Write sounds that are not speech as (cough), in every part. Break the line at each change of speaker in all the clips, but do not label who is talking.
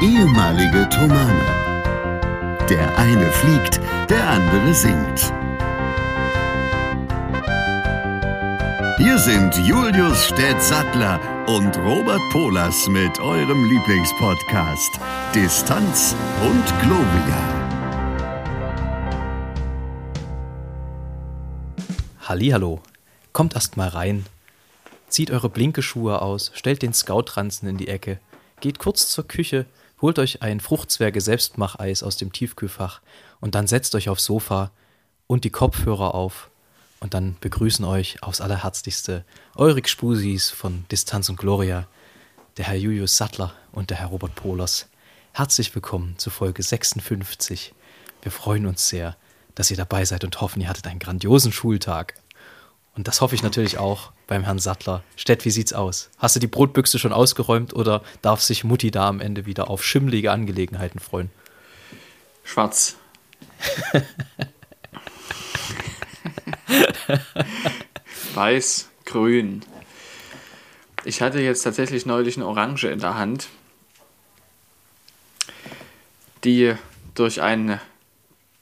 ehemalige Tomane. Der eine fliegt, der andere singt. Hier sind Julius Städtsattler und Robert Polas mit eurem Lieblingspodcast Distanz und Globia.
Hallo, kommt erst mal rein. Zieht eure Blinkeschuhe aus, stellt den Scoutranzen in die Ecke, geht kurz zur Küche, holt euch ein Fruchtzwerge Selbstmacheis aus dem Tiefkühlfach und dann setzt euch aufs Sofa und die Kopfhörer auf und dann begrüßen euch aufs allerherzlichste Eurik Spusis von Distanz und Gloria, der Herr Julius Sattler und der Herr Robert Pohlers. Herzlich willkommen zu Folge 56. Wir freuen uns sehr, dass ihr dabei seid und hoffen, ihr hattet einen grandiosen Schultag. Und das hoffe ich natürlich auch beim Herrn Sattler. Stett, wie sieht's aus? Hast du die Brotbüchse schon ausgeräumt oder darf sich Mutti da am Ende wieder auf schimmlige Angelegenheiten freuen?
Schwarz. (laughs) Weiß, grün. Ich hatte jetzt tatsächlich neulich eine Orange in der Hand, die durch ein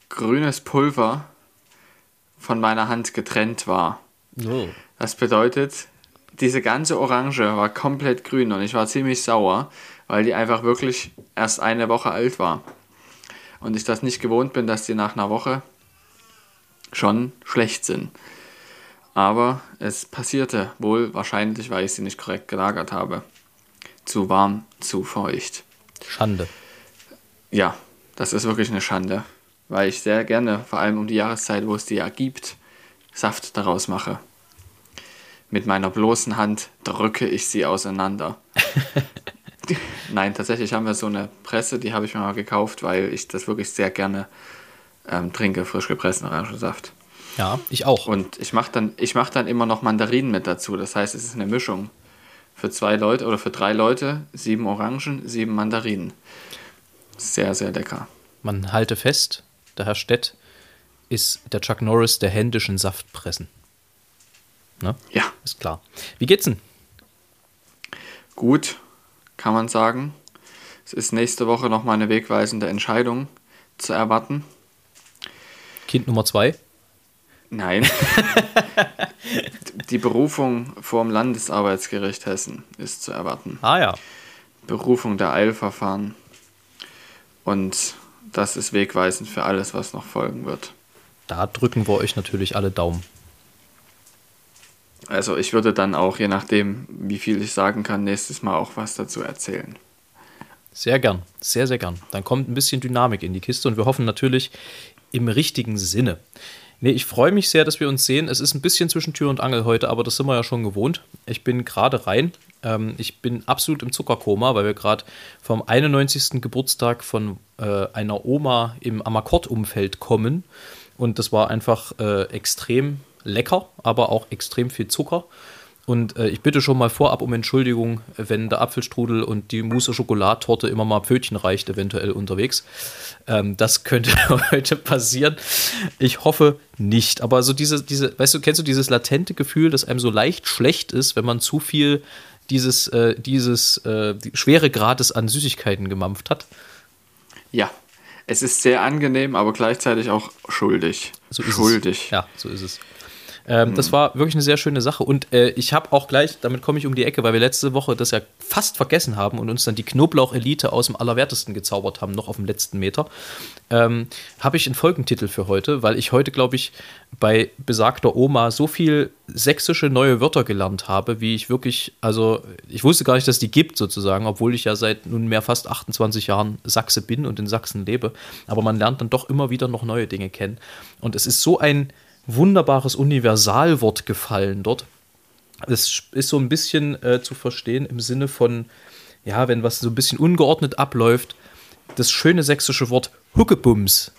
grünes Pulver von meiner Hand getrennt war.
Oh.
Das bedeutet, diese ganze Orange war komplett grün und ich war ziemlich sauer, weil die einfach wirklich erst eine Woche alt war. Und ich das nicht gewohnt bin, dass die nach einer Woche schon schlecht sind. Aber es passierte wohl wahrscheinlich, weil ich sie nicht korrekt gelagert habe. Zu warm, zu feucht.
Schande.
Ja, das ist wirklich eine Schande, weil ich sehr gerne, vor allem um die Jahreszeit, wo es die ja gibt, Saft daraus mache. Mit meiner bloßen Hand drücke ich sie auseinander. (laughs) Nein, tatsächlich haben wir so eine Presse, die habe ich mir mal gekauft, weil ich das wirklich sehr gerne ähm, trinke, frisch gepressten Orangensaft.
Ja, ich auch.
Und ich mache dann, mach dann immer noch Mandarinen mit dazu. Das heißt, es ist eine Mischung. Für zwei Leute oder für drei Leute sieben Orangen, sieben Mandarinen. Sehr, sehr lecker.
Man halte fest, der Herr Stett ist der Chuck Norris der händischen Saftpressen. Ne?
Ja.
Ist klar. Wie geht's denn?
Gut, kann man sagen. Es ist nächste Woche nochmal eine wegweisende Entscheidung zu erwarten.
Kind Nummer zwei?
Nein. (laughs) Die Berufung vorm Landesarbeitsgericht Hessen ist zu erwarten.
Ah ja.
Berufung der Eilverfahren. Und das ist wegweisend für alles, was noch folgen wird.
Da drücken wir euch natürlich alle Daumen.
Also ich würde dann auch, je nachdem, wie viel ich sagen kann, nächstes Mal auch was dazu erzählen.
Sehr gern, sehr, sehr gern. Dann kommt ein bisschen Dynamik in die Kiste und wir hoffen natürlich im richtigen Sinne. Nee, ich freue mich sehr, dass wir uns sehen. Es ist ein bisschen zwischen Tür und Angel heute, aber das sind wir ja schon gewohnt. Ich bin gerade rein. Ähm, ich bin absolut im Zuckerkoma, weil wir gerade vom 91. Geburtstag von äh, einer Oma im Amakort-Umfeld kommen. Und das war einfach äh, extrem lecker, aber auch extrem viel Zucker. Und äh, ich bitte schon mal vorab um Entschuldigung, wenn der Apfelstrudel und die Mousse Schokolatorte immer mal Pfötchen reicht, eventuell unterwegs. Ähm, das könnte (laughs) heute passieren. Ich hoffe nicht. Aber so diese, diese, weißt du, kennst du dieses latente Gefühl, dass einem so leicht schlecht ist, wenn man zu viel dieses, äh, dieses äh, die schwere Grades an Süßigkeiten gemampft hat?
Ja, es ist sehr angenehm, aber gleichzeitig auch schuldig.
So
schuldig.
Es. Ja, so ist es. Ähm, mhm. Das war wirklich eine sehr schöne Sache. Und äh, ich habe auch gleich, damit komme ich um die Ecke, weil wir letzte Woche das ja fast vergessen haben und uns dann die Knoblauch-Elite aus dem Allerwertesten gezaubert haben, noch auf dem letzten Meter, ähm, habe ich einen Folgentitel für heute, weil ich heute, glaube ich, bei besagter Oma so viel sächsische neue Wörter gelernt habe, wie ich wirklich, also ich wusste gar nicht, dass die gibt sozusagen, obwohl ich ja seit nunmehr fast 28 Jahren Sachse bin und in Sachsen lebe. Aber man lernt dann doch immer wieder noch neue Dinge kennen. Und es ist so ein wunderbares Universalwort gefallen dort. Es ist so ein bisschen äh, zu verstehen im Sinne von, ja, wenn was so ein bisschen ungeordnet abläuft, das schöne sächsische Wort Huckebums.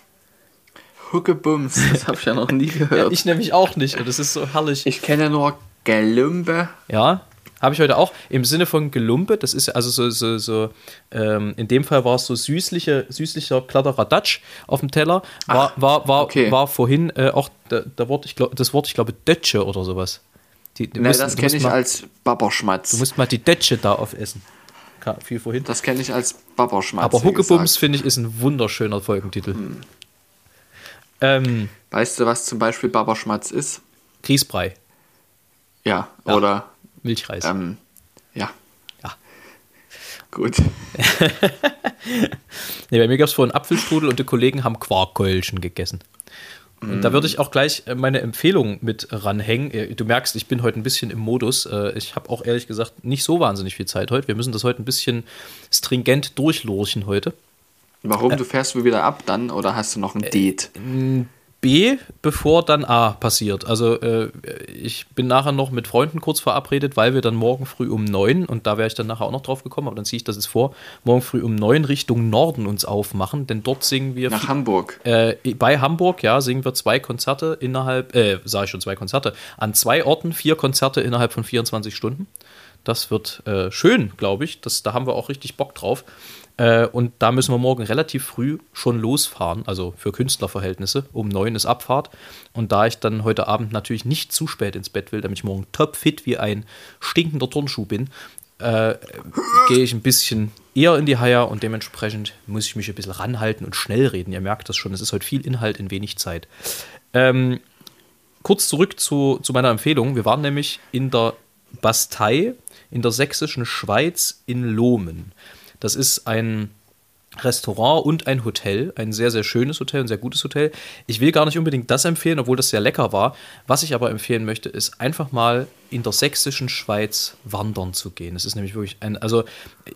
Huckebums, das habe ich ja noch nie (laughs) gehört. ja,
ich nämlich auch nicht und das ist so herrlich.
Ich kenne nur Gelümbe.
Ja, habe ich heute auch. Im Sinne von Gelumpe, das ist also so, so, so ähm, in dem Fall war es so süßliche, süßlicher Kladderadatsch auf dem Teller. War, Ach, war, war, okay. war vorhin äh, auch der, der Wort, ich glaub, das Wort, ich glaube, Dötsche oder sowas.
Die, nee, musst, das kenne ich mal, als Baberschmatz.
Du musst mal die Dötsche da aufessen. Viel vorhin.
Das kenne ich als Babberschmatz.
Aber Huckebums, finde ich, ist ein wunderschöner Folgentitel. Ähm,
Weißt du, was zum Beispiel Babberschmatz ist?
Grießbrei,
Ja,
Ja.
oder
Milchreis.
ähm, ja.
Ja.
Gut. (laughs)
Nee, bei mir gab es vorhin Apfelstrudel und die Kollegen haben Quarkkeulchen gegessen. Und da würde ich auch gleich äh, meine Empfehlung mit ranhängen. Äh, Du merkst, ich bin heute ein bisschen im Modus. Äh, Ich habe auch ehrlich gesagt nicht so wahnsinnig viel Zeit heute. Wir müssen das heute ein bisschen stringent durchlurchen heute.
Warum? Du fährst wohl wieder ab dann oder hast du noch ein Date?
B, bevor dann A passiert. Also äh, ich bin nachher noch mit Freunden kurz verabredet, weil wir dann morgen früh um neun, und da wäre ich dann nachher auch noch drauf gekommen, aber dann ziehe ich das jetzt vor, morgen früh um neun Richtung Norden uns aufmachen, denn dort singen wir
Nach Hamburg.
Äh, bei Hamburg, ja, singen wir zwei Konzerte innerhalb, äh, sage ich schon zwei Konzerte, an zwei Orten vier Konzerte innerhalb von 24 Stunden. Das wird äh, schön, glaube ich. Das, da haben wir auch richtig Bock drauf. Äh, und da müssen wir morgen relativ früh schon losfahren, also für Künstlerverhältnisse. Um neun ist Abfahrt. Und da ich dann heute Abend natürlich nicht zu spät ins Bett will, damit ich morgen topfit wie ein stinkender Turnschuh bin, äh, gehe ich ein bisschen eher in die Haier und dementsprechend muss ich mich ein bisschen ranhalten und schnell reden. Ihr merkt das schon, es ist heute viel Inhalt in wenig Zeit. Ähm, kurz zurück zu, zu meiner Empfehlung. Wir waren nämlich in der Bastei in der sächsischen Schweiz in Lohmen. Das ist ein Restaurant und ein Hotel, ein sehr, sehr schönes Hotel, ein sehr gutes Hotel. Ich will gar nicht unbedingt das empfehlen, obwohl das sehr lecker war. Was ich aber empfehlen möchte, ist einfach mal in der sächsischen Schweiz wandern zu gehen. Es ist nämlich wirklich ein, also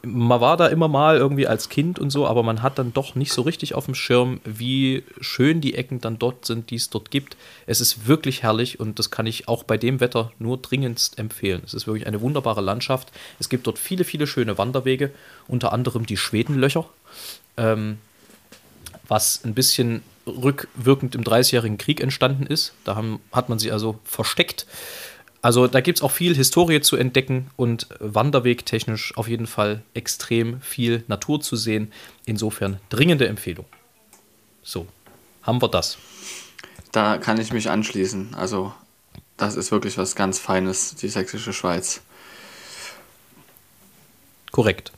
man war da immer mal irgendwie als Kind und so, aber man hat dann doch nicht so richtig auf dem Schirm, wie schön die Ecken dann dort sind, die es dort gibt. Es ist wirklich herrlich und das kann ich auch bei dem Wetter nur dringendst empfehlen. Es ist wirklich eine wunderbare Landschaft. Es gibt dort viele, viele schöne Wanderwege, unter anderem die Schwedenlöcher ähm, was ein bisschen rückwirkend im Dreißigjährigen Krieg entstanden ist. Da haben, hat man sie also versteckt. Also da gibt es auch viel Historie zu entdecken und wanderwegtechnisch auf jeden Fall extrem viel Natur zu sehen. Insofern dringende Empfehlung. So, haben wir das.
Da kann ich mich anschließen. Also, das ist wirklich was ganz Feines, die sächsische Schweiz.
Korrekt.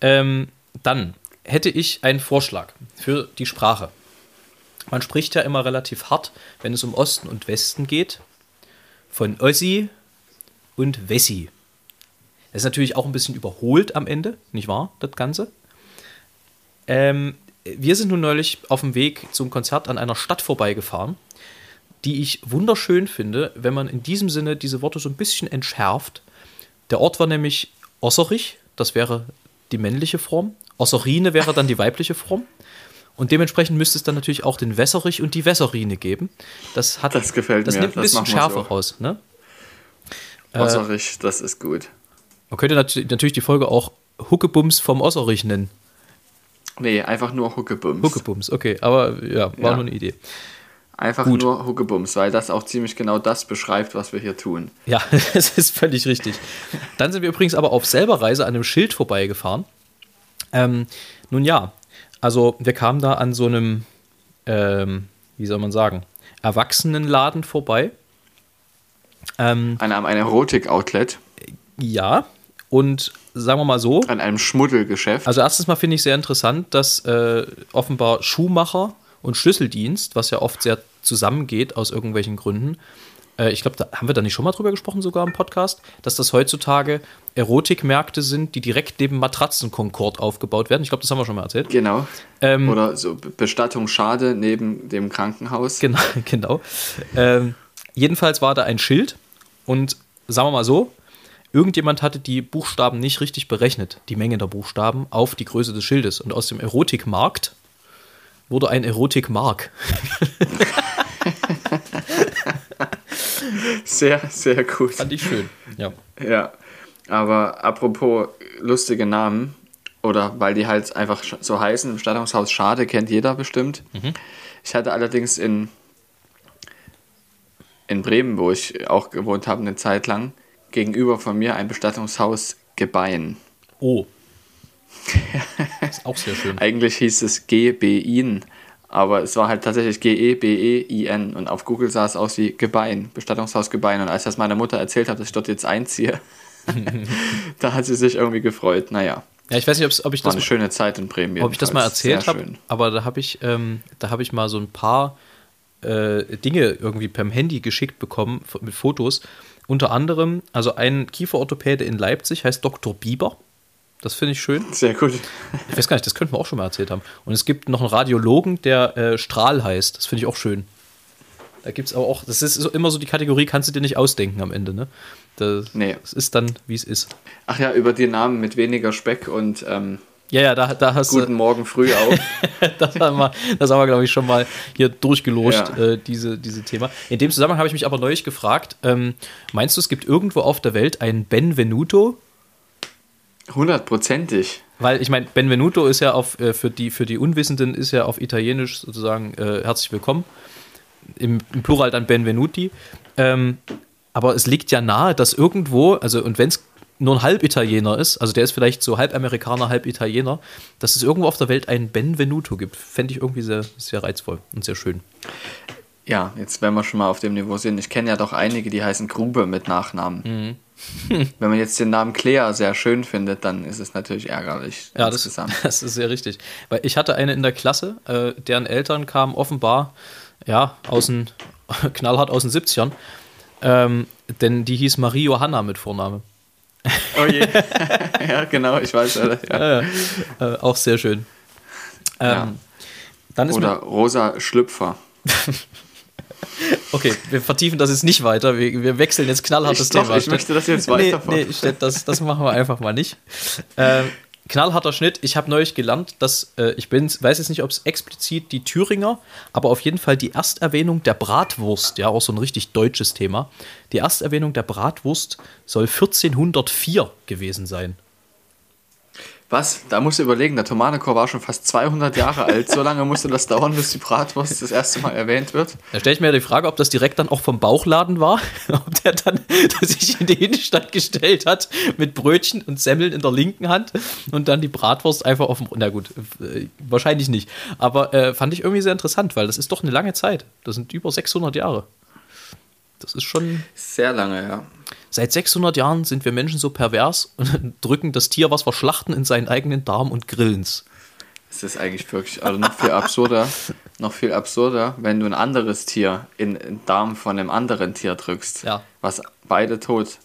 Ähm, dann hätte ich einen Vorschlag für die Sprache. Man spricht ja immer relativ hart, wenn es um Osten und Westen geht, von Ossi und Wessi. Das ist natürlich auch ein bisschen überholt am Ende, nicht wahr, das Ganze? Ähm, wir sind nun neulich auf dem Weg zum Konzert an einer Stadt vorbeigefahren, die ich wunderschön finde, wenn man in diesem Sinne diese Worte so ein bisschen entschärft. Der Ort war nämlich Osserich, das wäre die männliche Form. Osserine wäre dann die weibliche Form. Und dementsprechend müsste es dann natürlich auch den Wässerich und die Wässerine geben. Das, hat,
Das gefällt
das
mir,
nimmt ein
das
bisschen
machen wir
Schärfe
so.
raus. Ne?
Osserich, das ist gut.
Man könnte nat natürlich die Folge auch Huckebums vom Osserich nennen.
Nee, einfach nur Huckebums.
Huckebums, okay, aber ja, war
Ja.
nur eine Idee.
Einfach
Gut.
nur Huckebums, weil das auch ziemlich genau das beschreibt, was wir hier tun.
Ja, (laughs) das ist völlig richtig. Dann sind wir übrigens aber auf selber Reise an einem Schild vorbeigefahren. Ähm, nun ja, also wir kamen da an so einem, ähm, wie soll man sagen, Erwachsenenladen vorbei. Ähm,
An einem Erotik-Outlet,
ja, und sagen wir mal so,
an einem Schmuddelgeschäft.
Also erstens mal finde ich sehr interessant, dass äh, offenbar Schuhmacher und Schlüsseldienst, was ja oft sehr zusammengeht aus irgendwelchen Gründen, äh, ich glaube, da haben wir da nicht schon mal drüber gesprochen, sogar im Podcast, dass das heutzutage Erotikmärkte sind, die direkt neben Matratzenkonkord aufgebaut werden. Ich glaube, das haben wir schon mal erzählt.
genau.
Ähm,
Oder so Be- Bestattung schade neben dem Krankenhaus.
Genau, (laughs) genau. Ähm, jedenfalls war da ein Schild und sagen wir mal so, irgendjemand hatte die Buchstaben nicht richtig berechnet, die Menge der Buchstaben, auf die Größe des Schildes. Und aus dem Erotikmarkt wurde ein Erotikmark. (laughs) (laughs)
Sehr, sehr gut.
Fand ich schön. Ja.
Ja, aber apropos lustige Namen, oder weil die halt einfach so heißen, Bestattungshaus Schade kennt jeder bestimmt. Ich hatte allerdings in, in Bremen, wo ich auch gewohnt habe, eine Zeit lang, gegenüber von mir ein Bestattungshaus Gebein.
Oh. (laughs) Ist auch sehr schön.
Eigentlich hieß es G-B-I-N, aber es war halt tatsächlich E G-E-B-E-I-N und auf Google sah es aus wie Gebein, Bestattungshaus Gebein. Und als ich das meiner Mutter erzählt habe, dass ich dort jetzt einziehe, (laughs) da hat sie sich irgendwie gefreut. Naja.
Ja, ich weiß nicht, ob ich
War
das
eine schöne Zeit in Bremen.
ob ich das mal
jedenfalls.
erzählt habe, aber da habe ich, ähm, da habe ich mal so ein paar äh, Dinge irgendwie per Handy geschickt bekommen mit Fotos. Unter anderem, also ein Kieferorthopäde in Leipzig heißt Dr. Bieber. Das finde ich schön.
Sehr gut.
Ich weiß gar nicht, das könnten wir auch schon mal erzählt haben. Und es gibt noch einen Radiologen, der äh, Strahl heißt. Das finde ich auch schön. Da gibt es aber auch, das ist so, immer so die Kategorie, kannst du dir nicht ausdenken am Ende, ne? Das,
Nee.
das ist dann, wie es ist.
Ach ja, über die Namen mit weniger Speck und ähm,
Ja, ja, da, da hast du.
guten Morgen früh auf. (laughs)
das haben wir, das haben wir glaube ich, schon mal hier durchgelost,
Ja.
äh, diese, diese Thema. In dem Zusammenhang habe ich mich aber neulich gefragt, ähm, meinst du, es gibt irgendwo auf der Welt einen Benvenuto?
Hundertprozentig.
Weil ich meine, Benvenuto ist ja auf, äh, für, die, für die Unwissenden ist ja auf Italienisch sozusagen äh, herzlich willkommen. Im, Im Plural dann Benvenuti. Ähm, aber es liegt ja nahe, dass irgendwo, also und wenn es nur ein Halbitaliener ist, also der ist vielleicht so halb Amerikaner, halb Italiener, dass es irgendwo auf der Welt einen Benvenuto gibt. Fände ich irgendwie sehr, sehr reizvoll und sehr schön.
Ja, jetzt wenn wir schon mal auf dem Niveau sind. Ich kenne ja doch einige, die heißen Grube mit Nachnamen.
Mhm. (laughs)
wenn man jetzt den Namen Claire sehr schön findet, dann ist es natürlich ärgerlich.
Ja, das, (laughs) das ist sehr richtig. Weil ich hatte eine in der Klasse, äh, deren Eltern kamen offenbar, ja, aus den, (laughs) knallhart aus den 70ern. Ähm, denn die hieß Marie Johanna mit Vorname.
Oh je. ja, genau, ich weiß. Ja. Ja.
Äh, auch sehr schön. Ähm,
Ja.
Dann ist
Oder Rosa Schlüpfer.
Okay, wir vertiefen das jetzt nicht weiter. Wir, wir wechseln jetzt knallhart das
Ich, doch,
Thema.
ich möchte das jetzt weiter
Nee, nee das, das machen wir einfach mal nicht. Ähm, knallharter Schnitt. Ich habe neulich gelernt, dass äh, ich bin, weiß jetzt nicht, ob es explizit die Thüringer, aber auf jeden Fall die Ersterwähnung der Bratwurst, ja, auch so ein richtig deutsches Thema. Die Ersterwähnung der Bratwurst soll 1404 gewesen sein.
Was? Da musst du überlegen, der Tomatenchor war schon fast 200 Jahre alt. So lange musste das dauern, bis die Bratwurst das erste Mal erwähnt wird.
Da stelle ich mir die Frage, ob das direkt dann auch vom Bauchladen war, (laughs) ob der dann sich in die Innenstadt gestellt hat mit Brötchen und Semmeln in der linken Hand und dann die Bratwurst einfach auf dem. Na gut, äh, wahrscheinlich nicht. Aber äh, fand ich irgendwie sehr interessant, weil das ist doch eine lange Zeit. Das sind über 600 Jahre. Das ist schon.
Sehr lange, ja.
Seit 600 Jahren sind wir Menschen so pervers und (laughs) drücken das Tier, was wir schlachten, in seinen eigenen Darm und grillen's.
Es ist eigentlich wirklich, also noch viel absurder, noch viel absurder, wenn du ein anderes Tier in den Darm von einem anderen Tier drückst.
Ja.
Was beide tot.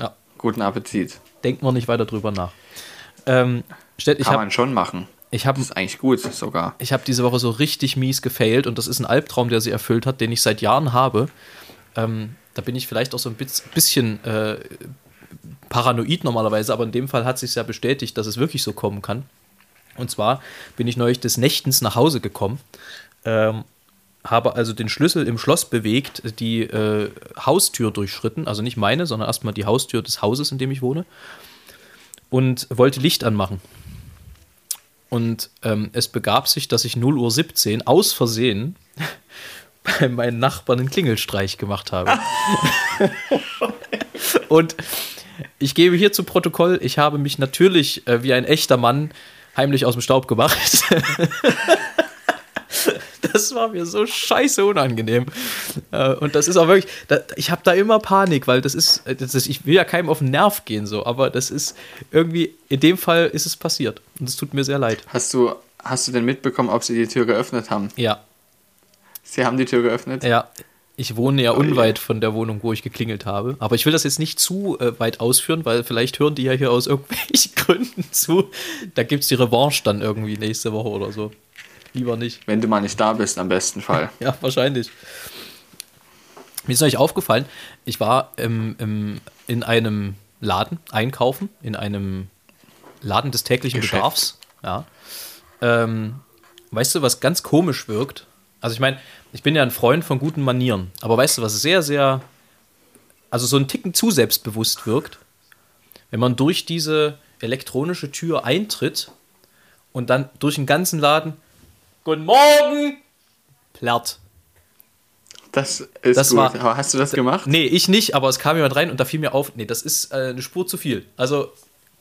Ja,
Guten Appetit.
denkt man nicht weiter drüber nach. Ähm,
Kann
habe
man schon machen.
ich hab,
Das ist eigentlich gut sogar.
Ich habe diese Woche so richtig mies gefailt und das ist ein Albtraum, der sie erfüllt hat, den ich seit Jahren habe. Ähm, da bin ich vielleicht auch so ein bisschen äh, paranoid normalerweise, aber in dem Fall hat sich ja bestätigt, dass es wirklich so kommen kann. Und zwar bin ich neulich des Nächtens nach Hause gekommen, ähm, habe also den Schlüssel im Schloss bewegt, die äh, Haustür durchschritten, also nicht meine, sondern erstmal die Haustür des Hauses, in dem ich wohne, und wollte Licht anmachen. Und ähm, es begab sich, dass ich 0.17 Uhr aus Versehen bei meinen Nachbarn einen Klingelstreich gemacht habe. Und ich gebe hier zu Protokoll, ich habe mich natürlich äh, wie ein echter Mann heimlich aus dem Staub gemacht. Das war mir so scheiße unangenehm. Äh, Und das ist auch wirklich, da, ich habe da immer Panik, weil das ist, äh, das ist, ich will ja keinem auf den Nerv gehen, so, aber das ist irgendwie, in dem Fall ist es passiert. Und es tut mir sehr leid.
Hast du, hast du denn mitbekommen, ob sie die Tür geöffnet haben?
Ja,
Sie haben die Tür geöffnet?
ja. Ich wohne ja
Oh
unweit von der Wohnung, wo ich geklingelt habe. Aber ich will das jetzt nicht zu äh, weit ausführen, weil vielleicht hören die ja hier aus (laughs) irgendwelchen Gründen zu. Da gibt es die Revanche dann irgendwie nächste Woche oder so. Lieber nicht.
Wenn du mal nicht da bist, am besten Fall. (laughs)
Ja, wahrscheinlich. Mir ist neulich aufgefallen, ich war im, im, in einem Laden einkaufen, in einem Laden des täglichen
Geschäft.
Bedarfs. Ja. Ähm, weißt du, was ganz komisch wirkt? Also ich meine, ich bin ja ein Freund von guten Manieren, aber weißt du, was sehr, sehr, also so ein Ticken zu selbstbewusst wirkt? Wenn man durch diese elektronische Tür eintritt und dann durch den ganzen Laden Guten Morgen! Plärrt.
Das ist
Das
gut.
war-
hast du das gemacht?
Nee, ich nicht, aber es kam jemand rein und da fiel mir auf, nee, das ist äh, eine Spur zu viel. Also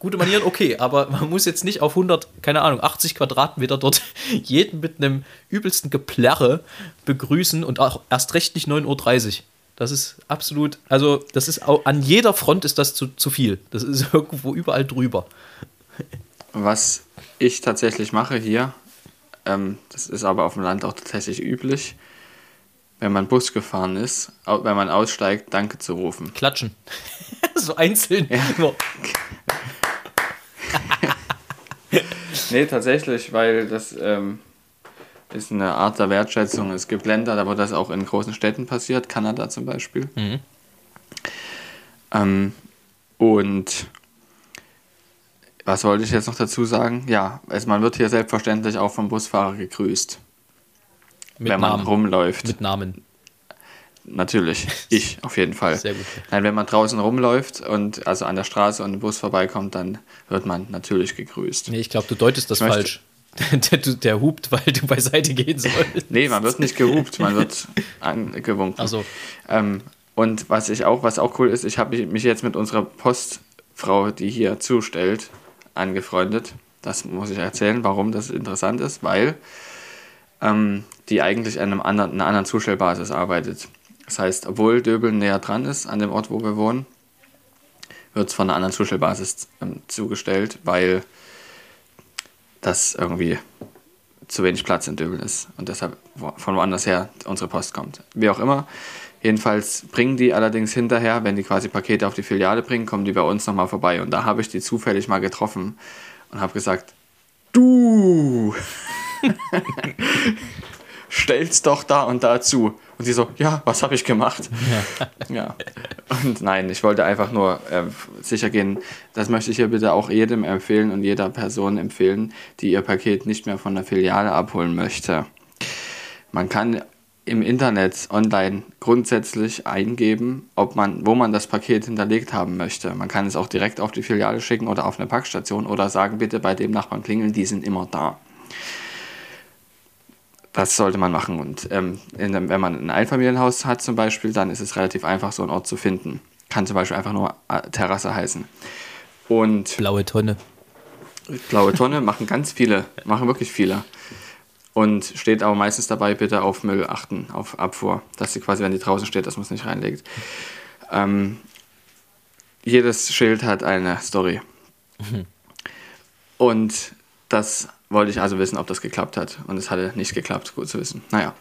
gute Manieren, okay, aber man muss jetzt nicht auf 100, keine Ahnung, 80 Quadratmeter dort (laughs) jeden mit einem übelsten Geplärre begrüßen und auch erst recht nicht 9.30 Uhr. Das ist absolut, also das ist auch, an jeder Front ist das zu, zu viel. Das ist (laughs) irgendwo überall drüber.
Was ich tatsächlich mache hier, ähm, das ist aber auf dem Land auch tatsächlich üblich, wenn man Bus gefahren ist, wenn man aussteigt, Danke zu rufen.
Klatschen. (laughs) so einzeln.
Ja. (laughs) Nee, tatsächlich, weil das ähm, ist eine Art der Wertschätzung. Es gibt Länder, da wo das auch in großen Städten passiert, Kanada zum Beispiel.
Mhm.
Ähm, und was wollte ich jetzt noch dazu sagen? Ja, also man wird hier selbstverständlich auch vom Busfahrer gegrüßt,
Mit
wenn man
Namen.
rumläuft.
Mit Namen.
Natürlich, ich auf jeden Fall.
Sehr gut.
Nein, wenn man draußen rumläuft und also an der Straße und ein Bus vorbeikommt, dann wird man natürlich gegrüßt.
Nee, ich glaube, du deutest das falsch. (laughs) Der, der, hupt, weil du beiseite gehen sollst.
Nee, man wird nicht gehupt, man wird (laughs) angewunken.
Also,
Ähm, und was ich auch, was auch cool ist, ich habe mich jetzt mit unserer Postfrau, die hier zustellt, angefreundet. Das muss ich erzählen, warum das interessant ist, weil ähm, die eigentlich an einem anderen, einer anderen Zustellbasis arbeitet. Das heißt, obwohl Döbeln näher dran ist, an dem Ort, wo wir wohnen, wird es von einer anderen Zustellbasis ähm, zugestellt, weil das irgendwie zu wenig Platz in Döbeln ist und deshalb von woanders her unsere Post kommt. Wie auch immer. Jedenfalls bringen die allerdings hinterher, wenn die quasi Pakete auf die Filiale bringen, kommen die bei uns nochmal vorbei. Und da habe ich die zufällig mal getroffen und habe gesagt, du (laughs) stellst doch da und da zu. Und sie so, ja, was habe ich gemacht? (laughs) Ja. Und nein, ich wollte einfach nur äh, sicher gehen, das möchte ich hier bitte auch jedem empfehlen und jeder Person empfehlen, die ihr Paket nicht mehr von der Filiale abholen möchte. Man kann im Internet online grundsätzlich eingeben, ob man, wo man das Paket hinterlegt haben möchte. Man kann es auch direkt auf die Filiale schicken oder auf eine Packstation oder sagen, bitte bei dem Nachbarn klingeln, die sind immer da. Das sollte man machen. Und ähm, in wenn man ein Einfamilienhaus hat zum Beispiel, dann ist es relativ einfach, so einen Ort zu finden. Kann zum Beispiel einfach nur äh, Terrasse heißen. Und
blaue Tonne.
blaue Tonne machen ganz viele, machen wirklich viele. Und steht aber meistens dabei, bitte auf Müll achten, auf Abfuhr. Dass sie quasi, wenn die draußen steht, dass man es nicht reinlegt. Ähm, jedes Schild hat eine Story. Und das wollte ich also wissen, ob das geklappt hat. Und es hatte nicht geklappt, gut zu wissen. Naja,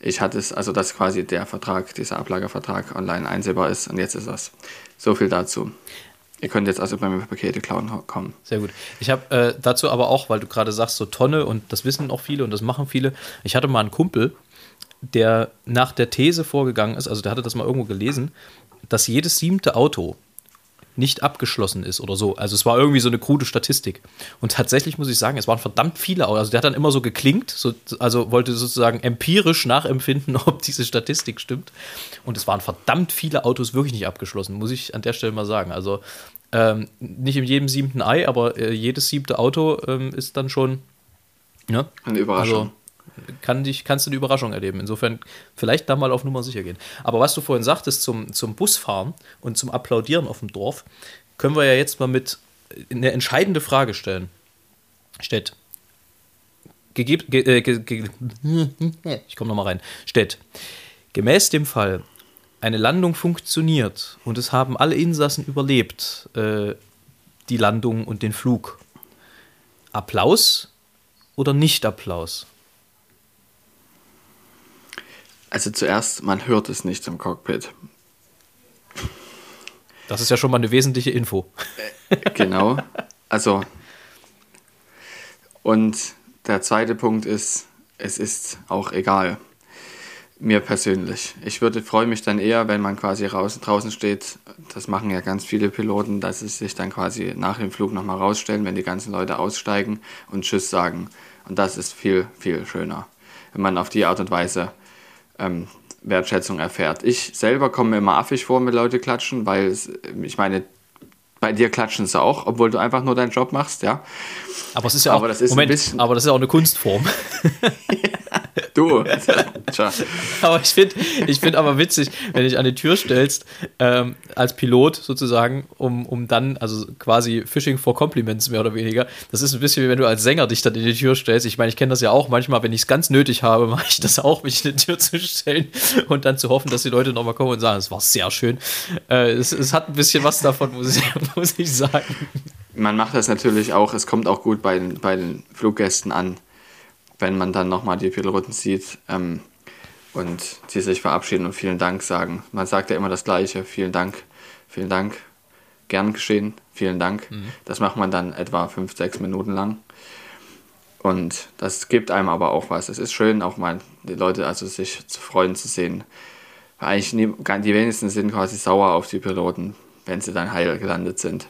ich hatte es, also dass quasi der Vertrag, dieser Ablagervertrag online einsehbar ist. Und jetzt ist das. So viel dazu. Ihr könnt jetzt also bei mir Pakete klauen kommen.
Sehr gut. Ich habe äh, dazu aber auch, weil du gerade sagst, so Tonne und das wissen auch viele und das machen viele. Ich hatte mal einen Kumpel, der nach der These vorgegangen ist, also der hatte das mal irgendwo gelesen, dass jedes siebte Auto nicht abgeschlossen ist oder so. Also es war irgendwie so eine krude Statistik. Und tatsächlich muss ich sagen, es waren verdammt viele Autos. Also der hat dann immer so geklingt, so, also wollte sozusagen empirisch nachempfinden, (laughs) ob diese Statistik stimmt. Und es waren verdammt viele Autos wirklich nicht abgeschlossen, muss ich an der Stelle mal sagen. Also ähm, nicht in jedem siebten Ei, aber äh, jedes siebte Auto ähm, ist dann schon ne?
Eine Überraschung.
Also kann dich, kannst du eine Überraschung erleben. Insofern vielleicht da mal auf Nummer sicher gehen. Aber was du vorhin sagtest zum, zum Busfahren und zum Applaudieren auf dem Dorf, können wir ja jetzt mal mit eine entscheidende Frage stellen. Stedt. Gegeb, ge, äh, ge, ge, (laughs) ich komme nochmal rein. Stedt. Gemäß dem Fall, eine Landung funktioniert und es haben alle Insassen überlebt, äh, die Landung und den Flug. Applaus oder nicht Applaus?
Also zuerst, man hört es nicht im Cockpit.
Das ist ja schon mal eine wesentliche Info.
Genau. Also. Und der zweite Punkt ist, es ist auch egal. Mir persönlich. Ich würde freue mich dann eher, wenn man quasi raus, draußen steht. Das machen ja ganz viele Piloten, dass sie sich dann quasi nach dem Flug nochmal rausstellen, wenn die ganzen Leute aussteigen und Tschüss sagen. Und das ist viel, viel schöner, wenn man auf die Art und Weise ähm, Wertschätzung erfährt. Ich selber komme mir immer affig vor mit Leute klatschen, weil es, ich meine, Bei dir klatschen sie auch, obwohl du einfach nur deinen Job machst, ja.
Aber es ist ja auch,
Aber das ist ein
Moment,
bisschen-
aber das ist ja auch eine Kunstform. (laughs)
Du. (laughs) Tja.
aber ich finde ich find aber witzig, wenn dich an die Tür stellst, ähm, als Pilot sozusagen, um, um dann, also quasi Fishing for Compliments mehr oder weniger. Das ist ein bisschen wie wenn du als Sänger dich dann in die Tür stellst. Ich meine, ich kenne das ja auch manchmal, wenn ich es ganz nötig habe, (laughs) mache ich das auch, mich in die Tür zu stellen und dann zu hoffen, dass die Leute nochmal kommen und sagen, es war sehr schön. Äh, es, es hat ein bisschen was davon, muss ich, (laughs) muss ich sagen.
Man macht das natürlich auch, es kommt auch gut bei den, bei den Fluggästen an, wenn man dann nochmal die Piloten sieht ähm, und die sich verabschieden und vielen Dank sagen. Man sagt ja immer das Gleiche, vielen Dank, vielen Dank, gern geschehen, vielen Dank. Das macht man dann etwa fünf, sechs Minuten lang. Und das gibt einem aber auch was. Es ist schön, auch mal die Leute also sich zu freuen zu sehen. Weil eigentlich nie, die wenigsten sind quasi sauer auf die Piloten, wenn sie dann heil gelandet sind.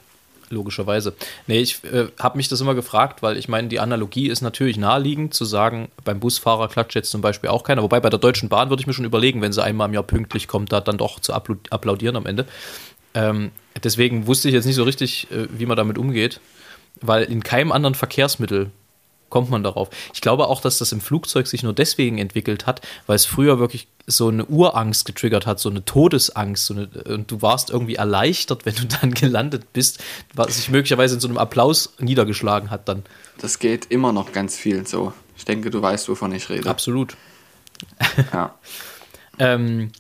Logischerweise. Nee, ich äh, habe mich das immer gefragt, weil ich meine, die Analogie ist natürlich naheliegend zu sagen, beim Busfahrer klatscht jetzt zum Beispiel auch keiner. Wobei bei der Deutschen Bahn würde ich mir schon überlegen, wenn sie einmal im Jahr pünktlich kommt, da dann doch zu applau- applaudieren am Ende. Ähm, deswegen wusste ich jetzt nicht so richtig, äh, wie man damit umgeht, weil in keinem anderen Verkehrsmittel kommt man darauf. Ich glaube auch, dass das im Flugzeug sich nur deswegen entwickelt hat, weil es früher wirklich so eine Urangst getriggert hat, so eine Todesangst. So eine, und du warst irgendwie erleichtert, wenn du (laughs) dann gelandet bist, was sich möglicherweise in so einem Applaus niedergeschlagen hat dann.
Das geht immer noch ganz viel so. Ich denke, du weißt, wovon ich rede.
Absolut. (laughs)
Ja.
Ähm,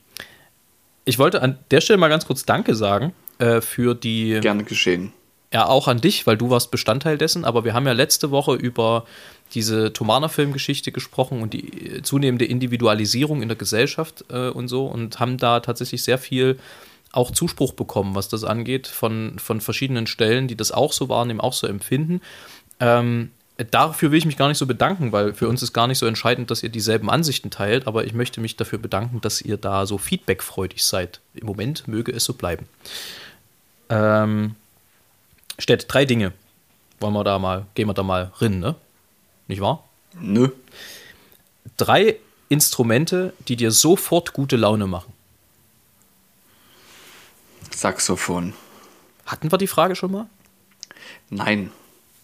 ich wollte an der Stelle mal ganz kurz Danke sagen äh, für die
Gerne geschehen.
Ja, auch an dich, weil du warst Bestandteil dessen, aber wir haben ja letzte Woche über diese Tomana-Filmgeschichte gesprochen und die äh, zunehmende Individualisierung in der Gesellschaft äh, und so und haben da tatsächlich sehr viel auch Zuspruch bekommen, was das angeht, von, von verschiedenen Stellen, die das auch so wahrnehmen, auch so empfinden. Ähm, dafür will ich mich gar nicht so bedanken, weil für uns ist gar nicht so entscheidend, dass ihr dieselben Ansichten teilt, aber ich möchte mich dafür bedanken, dass ihr da so feedbackfreudig seid. Im Moment möge es so bleiben. Ähm, Stett, drei Dinge. Wollen wir da mal, gehen wir da mal rin, ne? Nicht wahr?
Nö.
Drei Instrumente, die dir sofort gute Laune machen.
Saxophon.
Hatten wir die Frage schon mal?
Nein.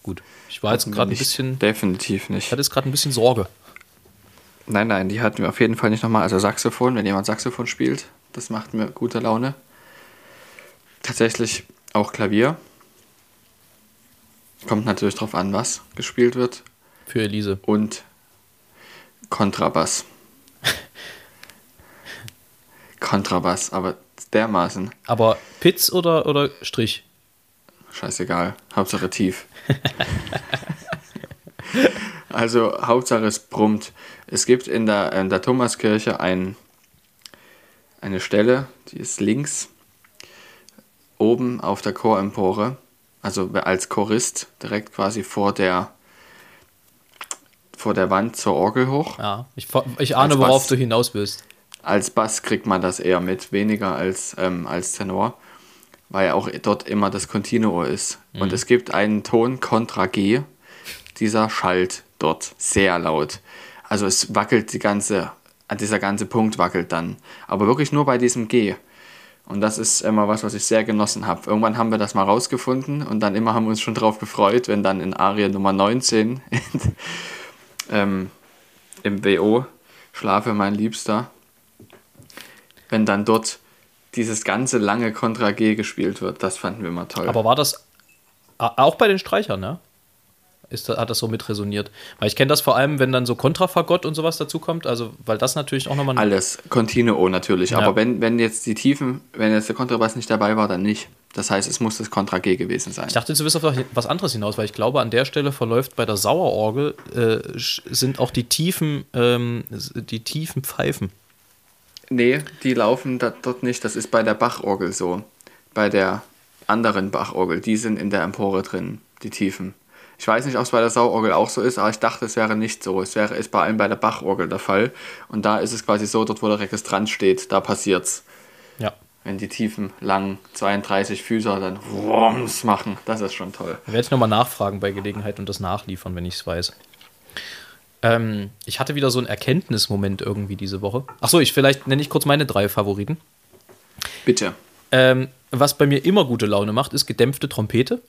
Gut. Ich war jetzt
hatten wir
gerade ein bisschen,
Definitiv
ich
nicht.
hatte jetzt gerade ein bisschen Sorge.
Nein, nein, die hatten wir auf jeden Fall nicht nochmal. Also Saxophon, wenn jemand Saxophon spielt, das macht mir gute Laune. Tatsächlich auch Klavier. Kommt natürlich drauf an, was gespielt wird.
Für Elise.
Und Kontrabass. (laughs) Kontrabass, aber dermaßen.
Aber Pitz oder, oder Strich?
Scheißegal. Hauptsache tief. (laughs) also Hauptsache es brummt. Es gibt in der, in der Thomaskirche ein, eine Stelle, die ist links, oben auf der Chorempore, also als Chorist direkt quasi vor der vor der Wand zur Orgel hoch.
Ja. Ich, ich ahne,
Als
worauf
Bass.
du hinaus willst.
Als Bass kriegt man das eher mit, weniger als, ähm, als Tenor, weil auch dort immer das Continuo ist. Und es gibt einen Ton Kontra G, dieser schallt dort sehr laut. Also es wackelt die ganze, dieser ganze Punkt wackelt dann. Aber wirklich nur bei diesem G. Und das ist immer was, was ich sehr genossen habe. Irgendwann haben wir das mal rausgefunden und dann immer haben wir uns schon drauf gefreut, wenn dann in Arie Nummer 19 (laughs) ähm, im WO Schlafe mein Liebster, wenn dann dort dieses ganze lange Kontra G gespielt wird. Das fanden wir immer toll.
Aber war das auch bei den Streichern, ne? Ist, hat das so mit resoniert? Weil ich kenne das vor allem, wenn dann so Kontrafagott und sowas dazu kommt, also weil das natürlich auch nochmal
Alles, Continuo natürlich.
Ja.
Aber wenn, wenn jetzt die Tiefen, wenn jetzt der Kontrabass nicht dabei war, dann nicht. Das heißt, es muss das Kontra G gewesen sein.
Ich dachte, du wirst auf was anderes hinaus, weil ich glaube, an der Stelle verläuft bei der Sauerorgel äh, sind auch die tiefen, ähm, die tiefen Pfeifen.
Nee, die laufen da, dort nicht. Das ist bei der Bachorgel so. Bei der anderen Bachorgel. Die sind in der Empore drin, die Tiefen. Ich weiß nicht, ob es bei der Sauorgel auch so ist, aber ich dachte, es wäre nicht so. Es wäre ist bei allem bei der Bachorgel der Fall. Und da ist es quasi so, dort wo der Registrant steht, da passiert's.
Ja.
Wenn die tiefen, langen 32 Füßer dann Wurms machen. Das ist schon toll.
Werde ich nochmal nachfragen bei Gelegenheit und das nachliefern, wenn ich es weiß. Ähm, ich hatte wieder so einen Erkenntnismoment irgendwie diese Woche. Achso, ich vielleicht nenne ich kurz meine drei Favoriten.
Bitte.
Ähm, was bei mir immer gute Laune macht, ist gedämpfte Trompete.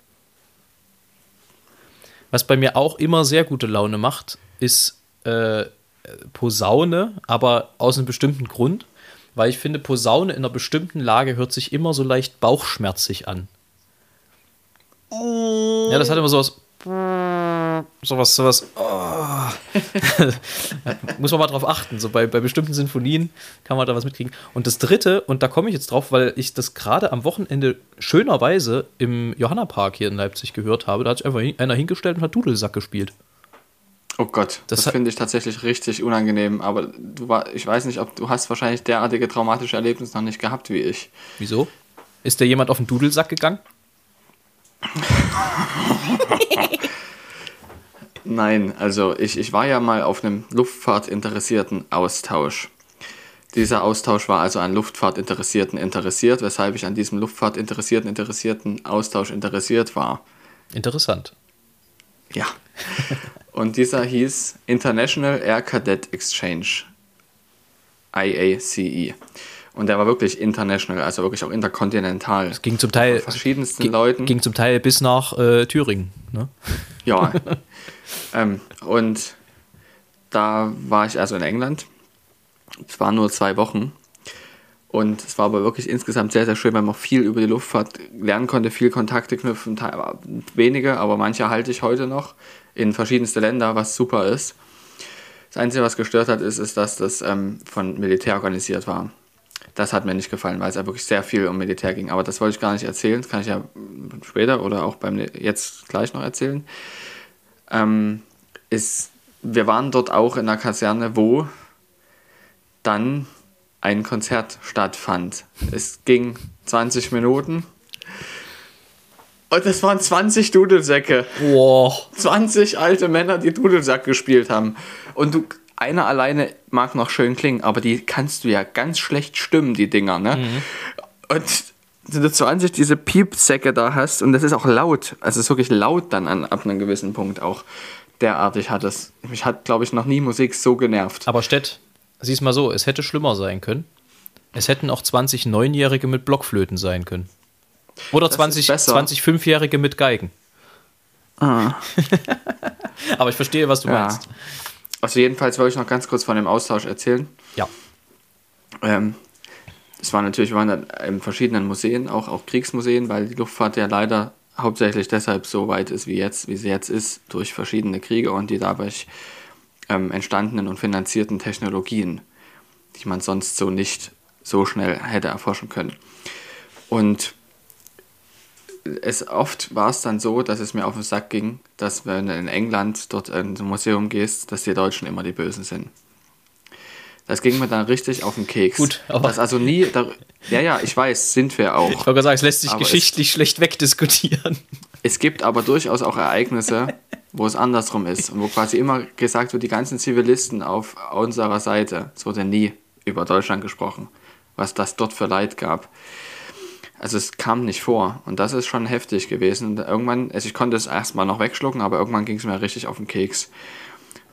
Was bei mir auch immer sehr gute Laune macht, ist äh, Posaune, aber aus einem bestimmten Grund, weil ich finde, Posaune in einer bestimmten Lage hört sich immer so leicht bauchschmerzig an. Ja, das hat immer sowas. Sowas, sowas. Oh. (laughs) Muss man mal drauf achten. So bei, bei bestimmten Sinfonien kann man da was mitkriegen. Und das dritte, und da komme ich jetzt drauf, weil ich das gerade am Wochenende schönerweise im Johanna-Park hier in Leipzig gehört habe, da hat sich einfach einer hingestellt und hat Dudelsack gespielt.
Oh Gott, das, das finde ich tatsächlich richtig unangenehm. Aber du war, ich weiß nicht, ob du hast wahrscheinlich derartige traumatische Erlebnisse noch nicht gehabt wie ich.
Wieso? Ist da jemand auf den Dudelsack gegangen?
Nein, also ich, ich war ja mal auf einem Luftfahrtinteressierten Austausch. Dieser Austausch war also an Luftfahrtinteressierten interessiert, weshalb ich an diesem Luftfahrtinteressierten interessierten Austausch interessiert war.
Interessant.
Ja. Und dieser hieß International Air Cadet Exchange. IACE. Und der war wirklich international, also wirklich auch interkontinental.
Es ging zum Teil
verschiedensten ging, Leuten.
Ging zum Teil bis nach äh, Thüringen. Ne?
Ja. (laughs) (laughs) ähm, und da war ich also in England. Es waren nur zwei Wochen. Und es war aber wirklich insgesamt sehr, sehr schön, weil man auch viel über die Luftfahrt lernen konnte, viel Kontakte knüpfen, wenige, aber manche halte ich heute noch in verschiedenste Länder, was super ist. Das Einzige, was gestört hat, ist, ist dass das ähm, von Militär organisiert war. Das hat mir nicht gefallen, weil es ja wirklich sehr viel um Militär ging. Aber das wollte ich gar nicht erzählen. Das kann ich ja später oder auch beim jetzt gleich noch erzählen. Ähm, ist, wir waren dort auch in einer Kaserne, wo dann ein Konzert stattfand. Es ging 20 Minuten. Und es waren 20 Dudelsäcke.
Wow.
20 alte Männer, die Dudelsack gespielt haben. Und du einer alleine mag noch schön klingen, aber die kannst du ja ganz schlecht stimmen, die Dinger, ne? Mhm. Und wenn du 20 diese Piepsäcke da hast und das ist auch laut, also es ist wirklich laut dann an, ab einem gewissen Punkt auch derartig hat es. Mich hat, glaube ich, noch nie Musik so genervt.
Aber Stett, sieh's mal so, es hätte schlimmer sein können. Es hätten auch 20 Neunjährige mit Blockflöten sein können. Oder 20, 20 Fünfjährige mit Geigen. Ah. (laughs) Aber ich verstehe, was du ja. meinst.
Also jedenfalls wollte ich noch ganz kurz von dem Austausch erzählen.
Ja.
Ähm, es war natürlich, wir waren in verschiedenen Museen, auch, auch Kriegsmuseen, weil die Luftfahrt ja leider hauptsächlich deshalb so weit ist, wie jetzt, wie sie jetzt ist, durch verschiedene Kriege und die dadurch ähm, entstandenen und finanzierten Technologien, die man sonst so nicht so schnell hätte erforschen können. Und es oft war es dann so, dass es mir auf den Sack ging, dass wenn du in England dort in ein Museum gehst, dass die Deutschen immer die Bösen sind. Das ging mir dann richtig auf den Keks.
Gut, aber.
Das also nie. Da, ja, ja, ich weiß, sind wir auch. Ich
wollte sagen, es lässt sich geschichtlich es, schlecht wegdiskutieren.
Es gibt aber durchaus auch Ereignisse, wo es andersrum ist und wo quasi immer gesagt wird, die ganzen Zivilisten auf unserer Seite. Es wurde nie über Deutschland gesprochen, was das dort für Leid gab. Also es kam nicht vor und das ist schon heftig gewesen. Und irgendwann, also ich konnte es erstmal noch wegschlucken, aber irgendwann ging es mir richtig auf den Keks.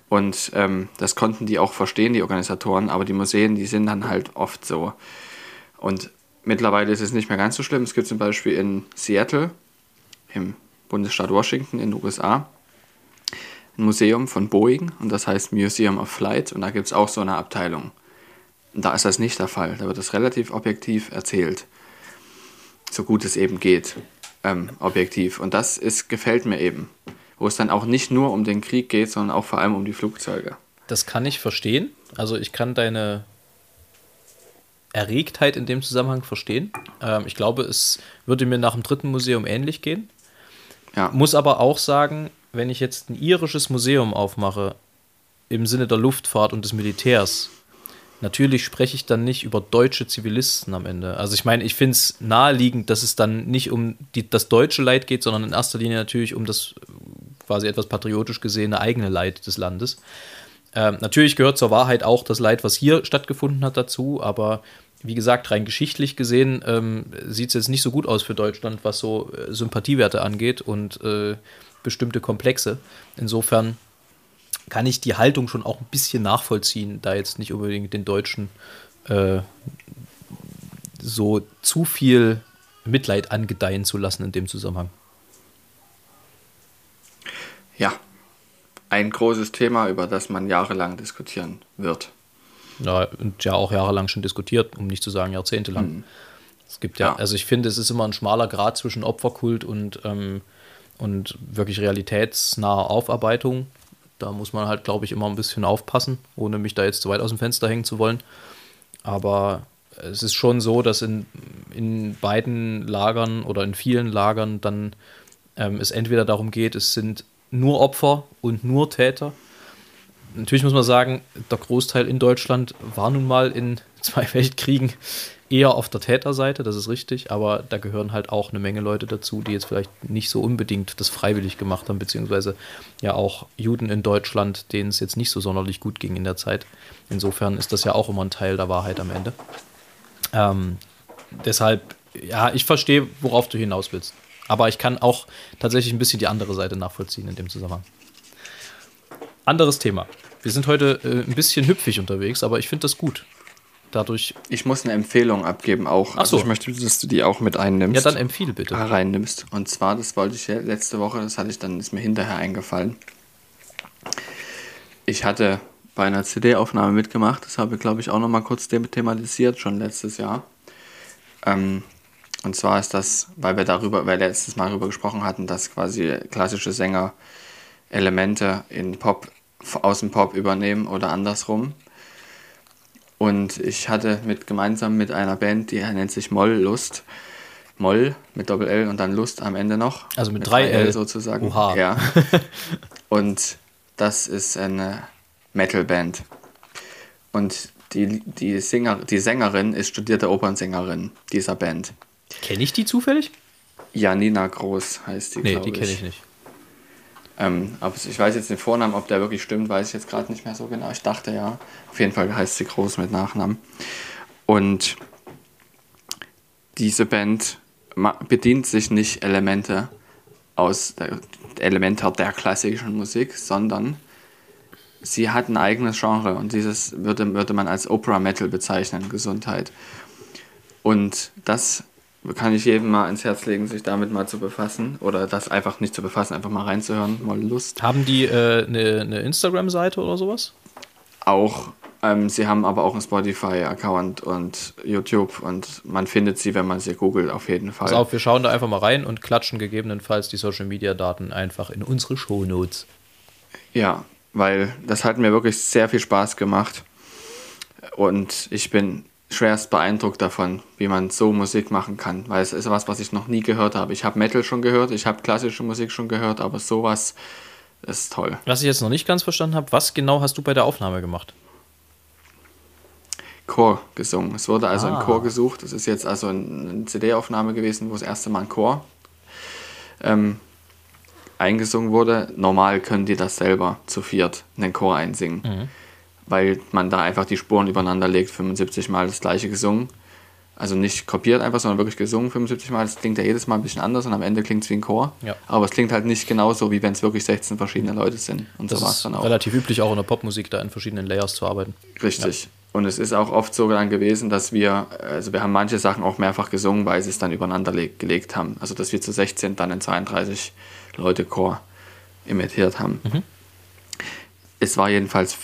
Und ähm, das konnten die auch verstehen, die Organisatoren, aber die Museen, die sind dann halt oft so. Und mittlerweile ist es nicht mehr ganz so schlimm. Es gibt zum Beispiel in Seattle, im Bundesstaat Washington in den USA, ein Museum von Boeing und das heißt Museum of Flight und da gibt es auch so eine Abteilung. Und da ist das nicht der Fall. Da wird das relativ objektiv erzählt so gut es eben geht, ähm, objektiv. Und das ist, gefällt mir eben. Wo es dann auch nicht nur um den Krieg geht, sondern auch vor allem um die Flugzeuge.
Das kann ich verstehen. Also ich kann deine Erregtheit in dem Zusammenhang verstehen. Ähm, ich glaube, es würde mir nach dem dritten Museum ähnlich gehen. Ja. Muss aber auch sagen, wenn ich jetzt ein irisches Museum aufmache, im Sinne der Luftfahrt und des Militärs, Natürlich spreche ich dann nicht über deutsche Zivilisten am Ende. Also ich meine, ich finde es naheliegend, dass es dann nicht um die, das deutsche Leid geht, sondern in erster Linie natürlich um das quasi etwas patriotisch gesehene eigene Leid des Landes. Ähm, natürlich gehört zur Wahrheit auch das Leid, was hier stattgefunden hat, dazu, aber wie gesagt, rein geschichtlich gesehen ähm, sieht es jetzt nicht so gut aus für Deutschland, was so äh, Sympathiewerte angeht und äh, bestimmte Komplexe. Insofern kann ich die Haltung schon auch ein bisschen nachvollziehen, da jetzt nicht unbedingt den Deutschen äh, so zu viel Mitleid angedeihen zu lassen in dem Zusammenhang.
Ja, ein großes Thema, über das man jahrelang diskutieren wird.
Ja, und ja auch jahrelang schon diskutiert, um nicht zu sagen jahrzehntelang. Mhm. Es gibt ja, ja, also ich finde, es ist immer ein schmaler Grad zwischen Opferkult und, ähm, und wirklich realitätsnaher Aufarbeitung. Da muss man halt, glaube ich, immer ein bisschen aufpassen, ohne mich da jetzt zu weit aus dem Fenster hängen zu wollen. Aber es ist schon so, dass in, in beiden Lagern oder in vielen Lagern dann ähm, es entweder darum geht, es sind nur Opfer und nur Täter. Natürlich muss man sagen, der Großteil in Deutschland war nun mal in (laughs) zwei Weltkriegen eher auf der Täterseite, das ist richtig, aber da gehören halt auch eine Menge Leute dazu, die jetzt vielleicht nicht so unbedingt das freiwillig gemacht haben, beziehungsweise ja auch Juden in Deutschland, denen es jetzt nicht so sonderlich gut ging in der Zeit. Insofern ist das ja auch immer ein Teil der Wahrheit am Ende. Ähm, deshalb, ja, ich verstehe, worauf du hinaus willst. Aber ich kann auch tatsächlich ein bisschen die andere Seite nachvollziehen in dem Zusammenhang. Anderes Thema. Wir sind heute äh, ein bisschen hüpfig unterwegs, aber ich finde das gut. Dadurch.
Ich muss eine Empfehlung abgeben auch.
Ach so.
Also ich möchte, dass du die auch mit einnimmst.
Ja, dann empfehle bitte.
Reinnimmst. Und zwar, das wollte ich ja letzte Woche, das hatte ich dann, ist mir hinterher eingefallen. Ich hatte bei einer CD-Aufnahme mitgemacht, das habe ich glaube ich auch nochmal kurz thematisiert, schon letztes Jahr. Ähm, und zwar ist das, weil wir darüber, weil wir letztes Mal darüber gesprochen hatten, dass quasi klassische Sänger Elemente in Pop, aus dem Pop übernehmen oder andersrum. Und ich hatte mit gemeinsam mit einer Band, die nennt sich Moll Lust. Moll mit Doppel L und dann Lust am Ende noch.
Also mit, mit drei L
sozusagen.
Oha.
Ja. (laughs) und das ist eine Metalband. Und die, die, Singer, die Sängerin ist studierte Opernsängerin dieser Band.
Kenne ich die zufällig?
Janina Groß heißt die.
Nee, die kenne ich nicht.
Ähm, aber ich weiß jetzt den Vornamen, ob der wirklich stimmt, weiß ich jetzt gerade nicht mehr so genau. Ich dachte ja. Auf jeden Fall heißt sie Groß mit Nachnamen. Und diese Band bedient sich nicht Elemente aus der, Elemente der klassischen Musik, sondern sie hat ein eigenes Genre und dieses würde, würde man als Opera Metal bezeichnen, Gesundheit. Und das kann ich jedem mal ins Herz legen, sich damit mal zu befassen oder das einfach nicht zu befassen, einfach mal reinzuhören, mal Lust.
Haben die äh, eine, eine Instagram-Seite oder sowas?
Auch. Ähm, sie haben aber auch einen Spotify-Account und YouTube und man findet sie, wenn man sie googelt, auf jeden Fall.
Pass auf, wir schauen da einfach mal rein und klatschen gegebenenfalls die Social-Media-Daten einfach in unsere Shownotes.
Ja, weil das hat mir wirklich sehr viel Spaß gemacht und ich bin schwerst beeindruckt davon, wie man so Musik machen kann, weil es ist was, was ich noch nie gehört habe. Ich habe Metal schon gehört, ich habe klassische Musik schon gehört, aber sowas ist toll.
Was ich jetzt noch nicht ganz verstanden habe, was genau hast du bei der Aufnahme gemacht?
Chor gesungen. Es wurde also ah. ein Chor gesucht. Es ist jetzt also eine CD-Aufnahme gewesen, wo das erste Mal ein Chor ähm, eingesungen wurde. Normal können die das selber zu viert, einen Chor einsingen. Mhm weil man da einfach die Spuren übereinander legt, 75 Mal das gleiche gesungen. Also nicht kopiert einfach, sondern wirklich gesungen 75 Mal. Das klingt ja jedes Mal ein bisschen anders und am Ende klingt es wie ein Chor.
Ja.
Aber es klingt halt nicht genauso, wie wenn es wirklich 16 verschiedene Leute sind.
Und das so war es dann auch. Relativ üblich auch in der Popmusik, da in verschiedenen Layers zu arbeiten.
Richtig. Ja. Und es ist auch oft so dann gewesen, dass wir, also wir haben manche Sachen auch mehrfach gesungen, weil sie es dann übereinander gelegt haben. Also dass wir zu 16 dann in 32 Leute Chor imitiert haben. Mhm. Es war jedenfalls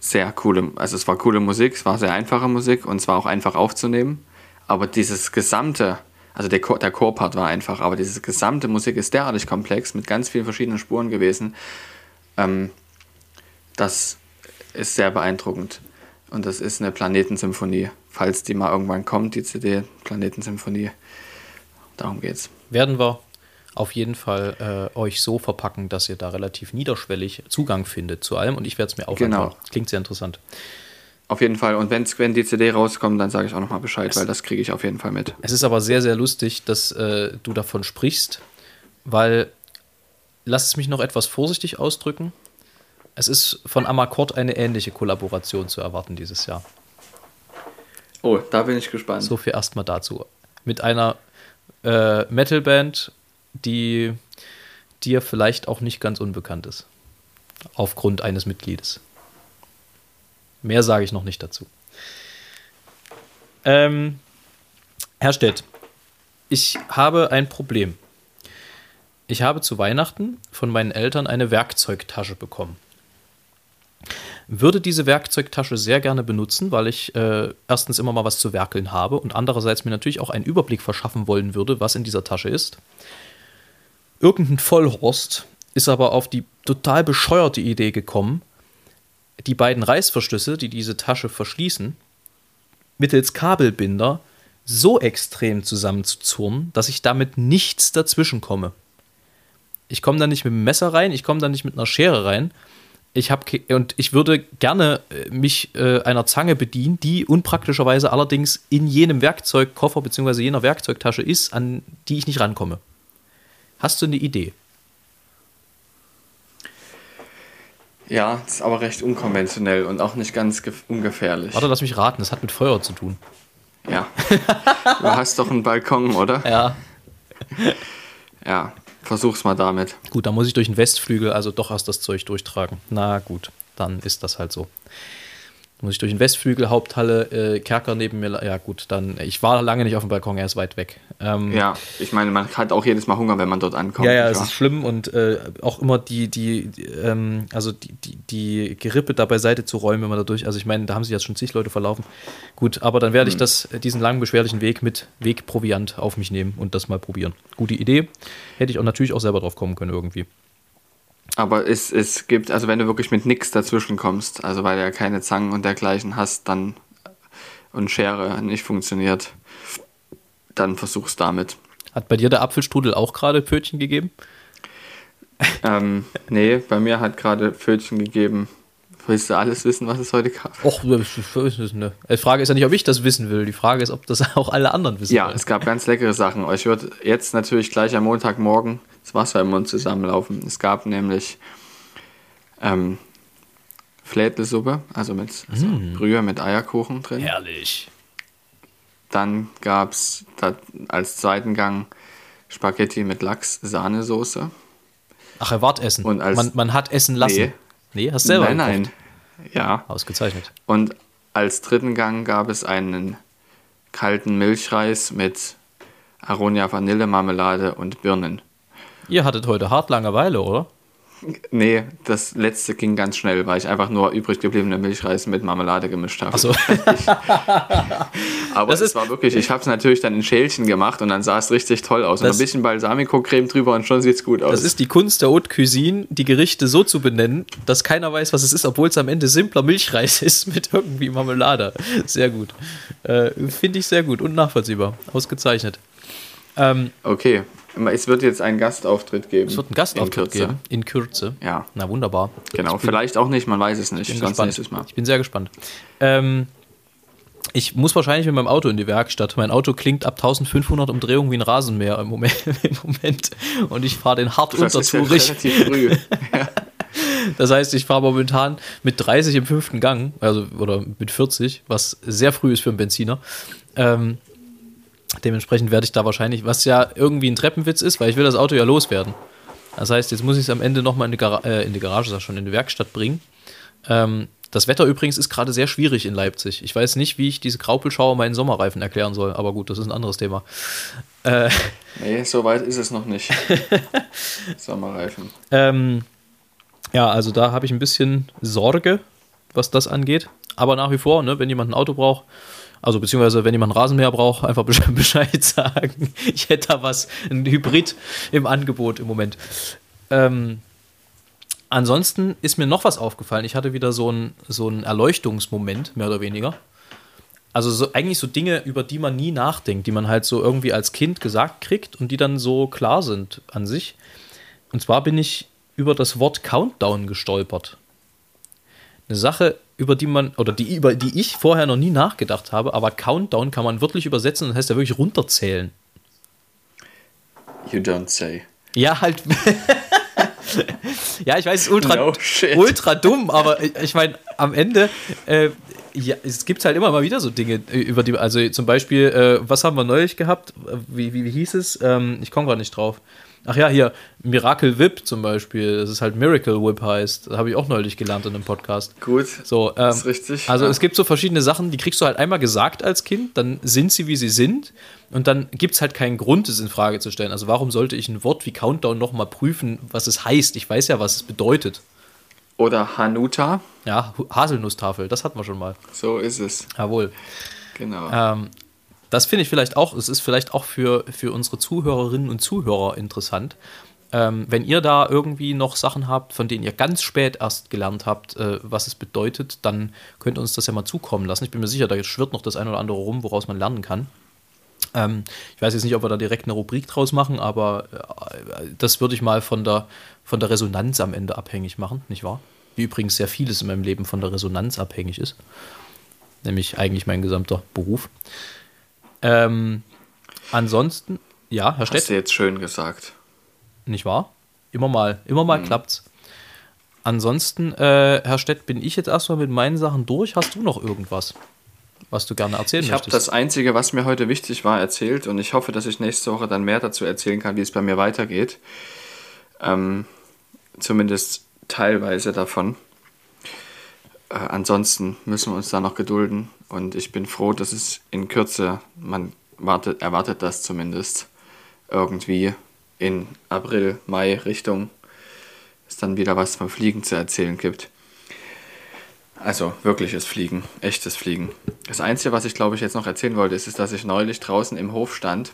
sehr coole, also es war coole Musik, es war sehr einfache Musik und es war auch einfach aufzunehmen. Aber dieses gesamte, also der, Chor, der Chorpart war einfach, aber diese gesamte Musik ist derartig komplex mit ganz vielen verschiedenen Spuren gewesen. Ähm, das ist sehr beeindruckend. Und das ist eine Planetensymphonie. Falls die mal irgendwann kommt, die CD Planetensymphonie. Darum geht's.
Werden wir auf jeden Fall äh, euch so verpacken, dass ihr da relativ niederschwellig Zugang findet zu allem und ich werde es mir auch
genau.
anschauen. Klingt sehr interessant.
Auf jeden Fall. Und wenn's, wenn die CD rauskommt, dann sage ich auch nochmal Bescheid, es, weil das kriege ich auf jeden Fall mit.
Es ist aber sehr, sehr lustig, dass äh, du davon sprichst, weil, lass es mich noch etwas vorsichtig ausdrücken, es ist von Amakord eine ähnliche Kollaboration zu erwarten dieses Jahr.
Oh, da bin ich gespannt.
So viel erstmal dazu. Mit einer äh, Metalband die dir vielleicht auch nicht ganz unbekannt ist. Aufgrund eines Mitgliedes. Mehr sage ich noch nicht dazu. Ähm, Herr Stett, ich habe ein Problem. Ich habe zu Weihnachten von meinen Eltern eine Werkzeugtasche bekommen. Würde diese Werkzeugtasche sehr gerne benutzen, weil ich äh, erstens immer mal was zu werkeln habe und andererseits mir natürlich auch einen Überblick verschaffen wollen würde, was in dieser Tasche ist. Irgendein Vollhorst ist aber auf die total bescheuerte Idee gekommen, die beiden Reißverschlüsse, die diese Tasche verschließen, mittels Kabelbinder so extrem zusammenzuzurren, dass ich damit nichts dazwischen komme. Ich komme da nicht mit dem Messer rein, ich komme da nicht mit einer Schere rein. Ich habe und ich würde gerne äh, mich äh, einer Zange bedienen, die unpraktischerweise allerdings in jenem Werkzeugkoffer bzw. jener Werkzeugtasche ist, an die ich nicht rankomme. Hast du eine Idee?
Ja, ist aber recht unkonventionell und auch nicht ganz ungefährlich.
Warte, lass mich raten, das hat mit Feuer zu tun.
Ja. du hast doch einen Balkon, oder?
Ja.
Ja, versuch's mal damit.
Gut, dann muss ich durch den Westflügel also doch erst das Zeug durchtragen. Na gut, dann ist das halt so. Muss ich durch den Westflügel, Haupthalle, äh, Kerker neben mir. Ja, gut, dann. Ich war lange nicht auf dem Balkon, er ist weit weg.
Ähm, ja, ich meine, man hat auch jedes Mal Hunger, wenn man dort ankommt.
Ja, ja, es ist schlimm und äh, auch immer die, die, die ähm, also die, die, die Gerippe da beiseite zu räumen, wenn man da durch. Also, ich meine, da haben sich jetzt schon zig Leute verlaufen. Gut, aber dann werde ich hm. das, diesen langen, beschwerlichen Weg mit Wegproviant auf mich nehmen und das mal probieren. Gute Idee. Hätte ich auch natürlich auch selber drauf kommen können, irgendwie.
Aber es, es gibt, also wenn du wirklich mit nichts dazwischen kommst, also weil du ja keine Zangen und dergleichen hast, dann und Schere nicht funktioniert, dann versuch's damit.
Hat bei dir der Apfelstrudel auch gerade Pfötchen gegeben?
ähm, nee, bei mir hat gerade Pfötchen gegeben. Willst du alles wissen, was es heute gab?
Och, ne. Die Frage ist ja nicht, ob ich das wissen will. Die Frage ist, ob das (laughs) auch alle anderen wissen
Ja, wollen. es gab ganz leckere Sachen. Ich würde jetzt natürlich gleich am Montagmorgen das Wasser im Mund zusammenlaufen. Es gab nämlich ähm, Flädelsuppe, also mit also mm. Brühe mit Eierkuchen drin.
Herrlich.
Dann gab es als zweiten Gang Spaghetti mit Lachs-Sahnesoße.
Ach, Erwartessen. Und als, man, man hat essen lassen. Nee, nee hast du selber
Nein, gekocht. nein. Ja.
Ausgezeichnet.
Und als dritten Gang gab es einen kalten Milchreis mit Aronia Vanillemarmelade und Birnen.
Ihr hattet heute hart Langeweile, oder?
Nee, das letzte ging ganz schnell, weil ich einfach nur übrig gebliebene Milchreis mit Marmelade gemischt habe.
Ach so. (laughs)
Aber es war wirklich, ich habe es natürlich dann in Schälchen gemacht und dann sah es richtig toll aus. Und ein bisschen Balsamico-Creme drüber und schon sieht es gut aus.
Das ist die Kunst der Haute Cuisine, die Gerichte so zu benennen, dass keiner weiß, was es ist, obwohl es am Ende simpler Milchreis (laughs) ist mit irgendwie Marmelade. Sehr gut. Äh, Finde ich sehr gut und nachvollziehbar. Ausgezeichnet.
Ähm, okay, es wird jetzt einen Gastauftritt geben.
Es wird einen Gastauftritt in geben. In Kürze.
Ja.
Na wunderbar.
Genau, bin, vielleicht auch nicht, man weiß es nicht.
Sonst nächstes Mal. Ich bin sehr gespannt. Ähm, ich muss wahrscheinlich mit meinem Auto in die Werkstatt. Mein Auto klingt ab 1500 Umdrehungen wie ein Rasenmäher im Moment. (laughs) Im Moment. Und ich fahre den hart das untertourig. Ist ja relativ früh. (laughs) ja. Das heißt, ich fahre momentan mit 30 im fünften Gang, also oder mit 40, was sehr früh ist für einen Benziner. Ähm, Dementsprechend werde ich da wahrscheinlich, was ja irgendwie ein Treppenwitz ist, weil ich will das Auto ja loswerden. Das heißt, jetzt muss ich es am Ende nochmal in, die äh, in die Garage, sag schon, in die Werkstatt bringen. Ähm, das Wetter übrigens ist gerade sehr schwierig in Leipzig. Ich weiß nicht, wie ich diese Graupelschauer meinen Sommerreifen erklären soll, aber gut, das ist ein anderes Thema.
Äh, (laughs) nee, so weit ist es noch nicht. (laughs) Sommerreifen.
Ähm, ja, also da habe ich ein bisschen Sorge, was das angeht. Aber nach wie vor, ne, wenn jemand ein Auto braucht, also beziehungsweise, wenn jemand Rasenmäher braucht, einfach (laughs) Bescheid sagen. Ich hätte da was, ein Hybrid im Angebot im Moment. Ähm, ansonsten ist mir noch was aufgefallen. Ich hatte wieder so einen so Erleuchtungsmoment, mehr oder weniger. Also so, eigentlich so Dinge, über die man nie nachdenkt, die man halt so irgendwie als Kind gesagt kriegt und die dann so klar sind an sich. Und zwar bin ich über das Wort Countdown gestolpert. Eine Sache, über die man, oder die, über die ich vorher noch nie nachgedacht habe, aber Countdown kann man wirklich übersetzen, das heißt ja wirklich runterzählen.
You don't say.
Ja, halt. (laughs) ja, ich weiß, es ist ultra, no ultra dumm, aber ich meine, am Ende, äh, Ja, es gibt halt immer mal wieder so Dinge, äh, über die, also zum Beispiel, äh, was haben wir neulich gehabt? Wie, wie, wie hieß es? Ähm, ich komme gerade nicht drauf. Ach ja, hier, Miracle Whip zum Beispiel, das ist halt Miracle Whip heißt. Das habe ich auch neulich gelernt in einem Podcast.
Gut,
so, ähm,
ist richtig.
Also
ja.
es gibt so verschiedene Sachen, die kriegst du halt einmal gesagt als Kind, dann sind sie, wie sie sind und dann gibt es halt keinen Grund, es in Frage zu stellen. Also warum sollte ich ein Wort wie Countdown nochmal prüfen, was es heißt? Ich weiß ja, was es bedeutet.
Oder Hanuta.
Ja, Haselnusstafel, das hatten wir schon mal.
So ist es.
Jawohl.
Genau.
Ähm, das finde ich vielleicht auch, es ist vielleicht auch für, für unsere Zuhörerinnen und Zuhörer interessant. Ähm, wenn ihr da irgendwie noch Sachen habt, von denen ihr ganz spät erst gelernt habt, äh, was es bedeutet, dann könnt ihr uns das ja mal zukommen lassen. Ich bin mir sicher, da schwirrt noch das eine oder andere rum, woraus man lernen kann. Ähm, ich weiß jetzt nicht, ob wir da direkt eine Rubrik draus machen, aber äh, das würde ich mal von der, von der Resonanz am Ende abhängig machen, nicht wahr? Wie übrigens sehr vieles in meinem Leben von der Resonanz abhängig ist. Nämlich eigentlich mein gesamter Beruf. Ähm, ansonsten, ja, Herr Stett.
Hast du jetzt schön gesagt.
Nicht wahr? Immer mal, immer mal
Mhm.
klappt's. Ansonsten, äh, Herr Stett, bin ich jetzt erstmal mit meinen Sachen durch. Hast du noch irgendwas, was du gerne erzählen
Ich habe
möchtest?
das Einzige, was mir heute wichtig war, erzählt und ich hoffe, dass ich nächste Woche dann mehr dazu erzählen kann, wie es bei mir weitergeht. Ähm, zumindest teilweise davon. Äh, ansonsten müssen wir uns da noch gedulden und ich bin froh, dass es in Kürze, man wartet, erwartet das zumindest, irgendwie in April, Mai Richtung es dann wieder was vom Fliegen zu erzählen gibt. Also wirkliches Fliegen, echtes Fliegen. Das Einzige, was ich glaube ich jetzt noch erzählen wollte, ist, ist dass ich neulich draußen im Hof stand,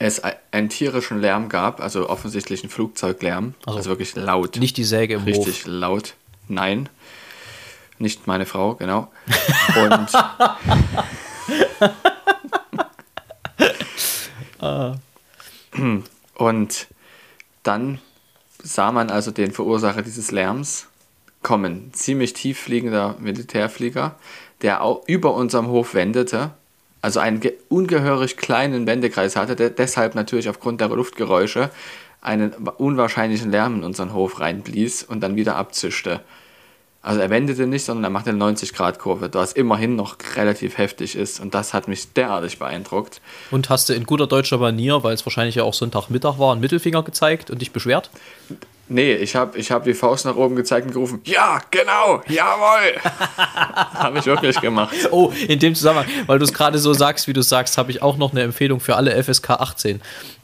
es ei- einen tierischen Lärm gab, also offensichtlich einen Flugzeuglärm,
Also
also wirklich laut.
Nicht die Säge im
richtig
Hof.
laut. Nein, nicht meine Frau, genau. Und (laughs) Und dann sah man also den Verursacher dieses Lärms kommen. Ziemlich tief fliegender Militärflieger, der auch über unserem Hof wendete, also einen ge- ungehörig kleinen Wendekreis hatte, der deshalb natürlich aufgrund der Luftgeräusche einen wa- unwahrscheinlichen Lärm in unseren Hof reinblies und dann wieder abzischte. Also er wendete nicht, sondern er machte eine 90-Grad-Kurve, was immerhin noch relativ heftig ist. Und das hat mich derartig beeindruckt.
Und hast du in guter deutscher Manier, weil es wahrscheinlich ja auch Sonntagmittag war, einen Mittelfinger gezeigt und dich beschwert?
Nee, ich habe ich hab die Faust nach oben gezeigt und gerufen, ja, genau, jawohl. (laughs) habe ich wirklich gemacht.
Oh, in dem Zusammenhang, weil du es gerade so sagst, wie du es sagst, habe ich auch noch eine Empfehlung für alle FSK 18.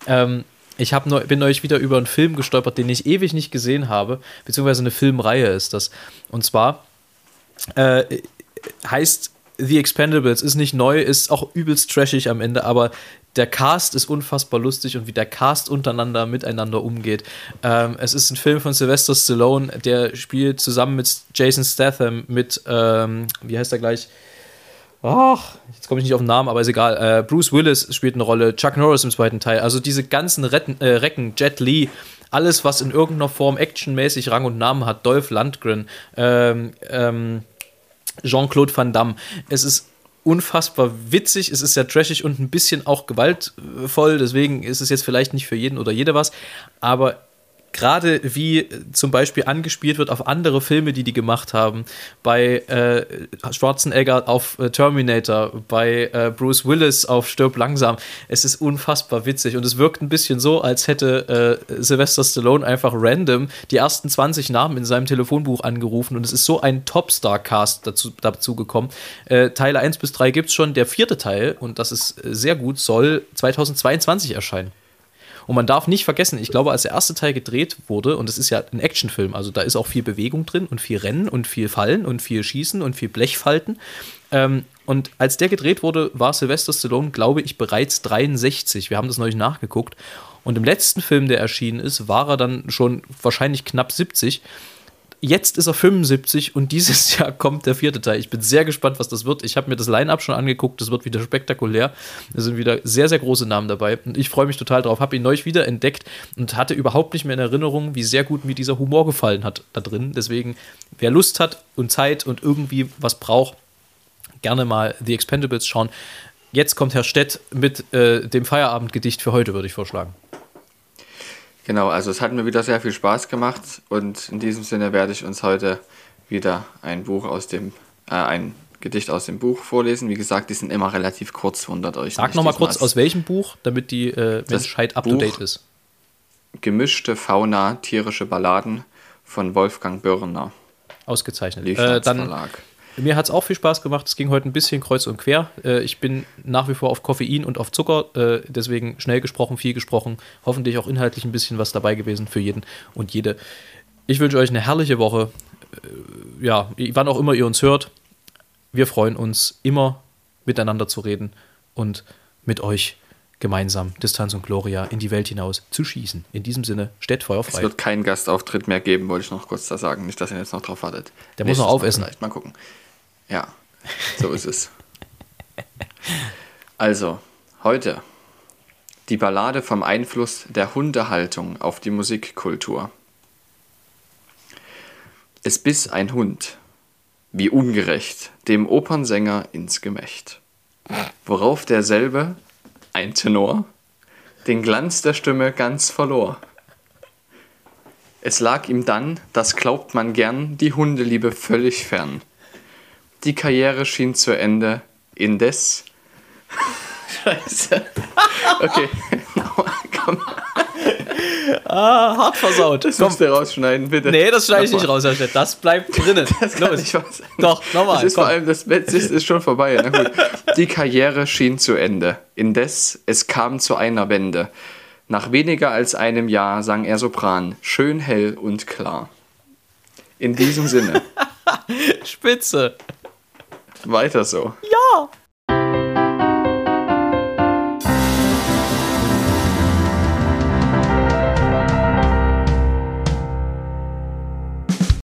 Ähm, ich hab neu, bin neulich wieder über einen Film gestolpert, den ich ewig nicht gesehen habe, beziehungsweise eine Filmreihe ist das. Und zwar äh, heißt The Expendables, ist nicht neu, ist auch übelst trashig am Ende, aber der Cast ist unfassbar lustig und wie der Cast untereinander miteinander umgeht. Ähm, es ist ein Film von Sylvester Stallone, der spielt zusammen mit Jason Statham, mit, ähm, wie heißt er gleich? Ach, jetzt komme ich nicht auf den Namen, aber ist egal. Äh, Bruce Willis spielt eine Rolle, Chuck Norris im zweiten Teil. Also diese ganzen Retten, äh, Recken, Jet Li, alles, was in irgendeiner Form actionmäßig Rang und Namen hat, Dolph Lundgren, ähm, ähm, Jean-Claude Van Damme. Es ist unfassbar witzig, es ist sehr trashig und ein bisschen auch gewaltvoll, deswegen ist es jetzt vielleicht nicht für jeden oder jede was, aber gerade wie zum Beispiel angespielt wird auf andere Filme, die die gemacht haben, bei äh, Schwarzenegger auf äh, Terminator, bei äh, Bruce Willis auf Stirb langsam, es ist unfassbar witzig und es wirkt ein bisschen so, als hätte äh, Sylvester Stallone einfach random die ersten 20 Namen in seinem Telefonbuch angerufen und es ist so ein Topstar-Cast dazu, dazu gekommen. Äh, Teile 1 bis 3 gibt es schon, der vierte Teil, und das ist äh, sehr gut, soll 2022 erscheinen. Und man darf nicht vergessen, ich glaube, als der erste Teil gedreht wurde, und es ist ja ein Actionfilm, also da ist auch viel Bewegung drin und viel Rennen und viel Fallen und viel Schießen und viel Blechfalten. Ähm, und als der gedreht wurde, war Sylvester Stallone, glaube ich, bereits 63. Wir haben das neulich nachgeguckt. Und im letzten Film, der erschienen ist, war er dann schon wahrscheinlich knapp 70. Jetzt ist er 75 und dieses (laughs) Jahr kommt der vierte Teil. Ich bin sehr gespannt, was das wird. Ich habe mir das Line-Up schon angeguckt. Das wird wieder spektakulär. Da sind wieder sehr, sehr große Namen dabei. Und ich freue mich total drauf. Habe ihn neulich wieder entdeckt und hatte überhaupt nicht mehr in Erinnerung, wie sehr gut mir dieser Humor gefallen hat da drin. Deswegen, wer Lust hat und Zeit und irgendwie was braucht, gerne mal The Expendables schauen. Jetzt kommt Herr Stett mit äh, dem Feierabendgedicht für heute, würde ich vorschlagen.
Genau, also es hat mir wieder sehr viel Spaß gemacht und in diesem Sinne werde ich uns heute wieder ein Buch aus dem äh, ein Gedicht aus dem Buch vorlesen. Wie gesagt, die sind immer relativ kurz, wundert euch.
Sag nochmal kurz, aus welchem Buch, damit die äh, Menschheit up to
Buch-
date ist.
Gemischte Fauna, tierische Balladen von Wolfgang Börner,
Ausgezeichnet. Äh, dann,
Verlag.
Mir hat es auch viel Spaß gemacht. Es ging heute ein bisschen kreuz und quer. Äh, ich bin nach wie vor auf Koffein und auf Zucker. Äh, deswegen schnell gesprochen, viel gesprochen. Hoffentlich auch inhaltlich ein bisschen was dabei gewesen für jeden und jede. Ich wünsche euch eine herrliche Woche. Äh, ja, wann auch immer ihr uns hört. Wir freuen uns immer miteinander zu reden und mit euch gemeinsam Distanz und Gloria in die Welt hinaus zu schießen. In diesem Sinne, steht
Es
feuerfrei.
wird keinen Gastauftritt mehr geben, wollte ich noch kurz da sagen. Nicht, dass ihr jetzt noch drauf wartet.
Der muss noch
Nächstes Mal
aufessen.
Vielleicht mal gucken. Ja, so ist es. (laughs) Also, heute die Ballade vom Einfluss der Hundehaltung auf die Musikkultur. Es biss ein Hund, wie ungerecht, dem Opernsänger ins Gemächt. Worauf derselbe, ein Tenor, den Glanz der Stimme ganz verlor. Es lag ihm dann, das glaubt man gern, die Hundeliebe völlig fern. Die Karriere schien zu Ende, indes. (laughs) Scheiße. Okay, (laughs) komm,
Ah, hart versaut.
das musst du rausschneiden, bitte.
Nee, das schneide ich nicht raus, Herr Stett. Das bleibt drinnen. (laughs)
Das
Los.
nicht sein.
Doch, nochmal,
Das ist
komm.
vor allem, das Bett ist, ist schon vorbei. Na gut. Die Karriere schien zu Ende. Indes, es kam zu einer Wende. Nach weniger als einem Jahr sang er Sopran, schön hell und klar. In diesem Sinne, (laughs)
Spitze.
weiter so.
Ja.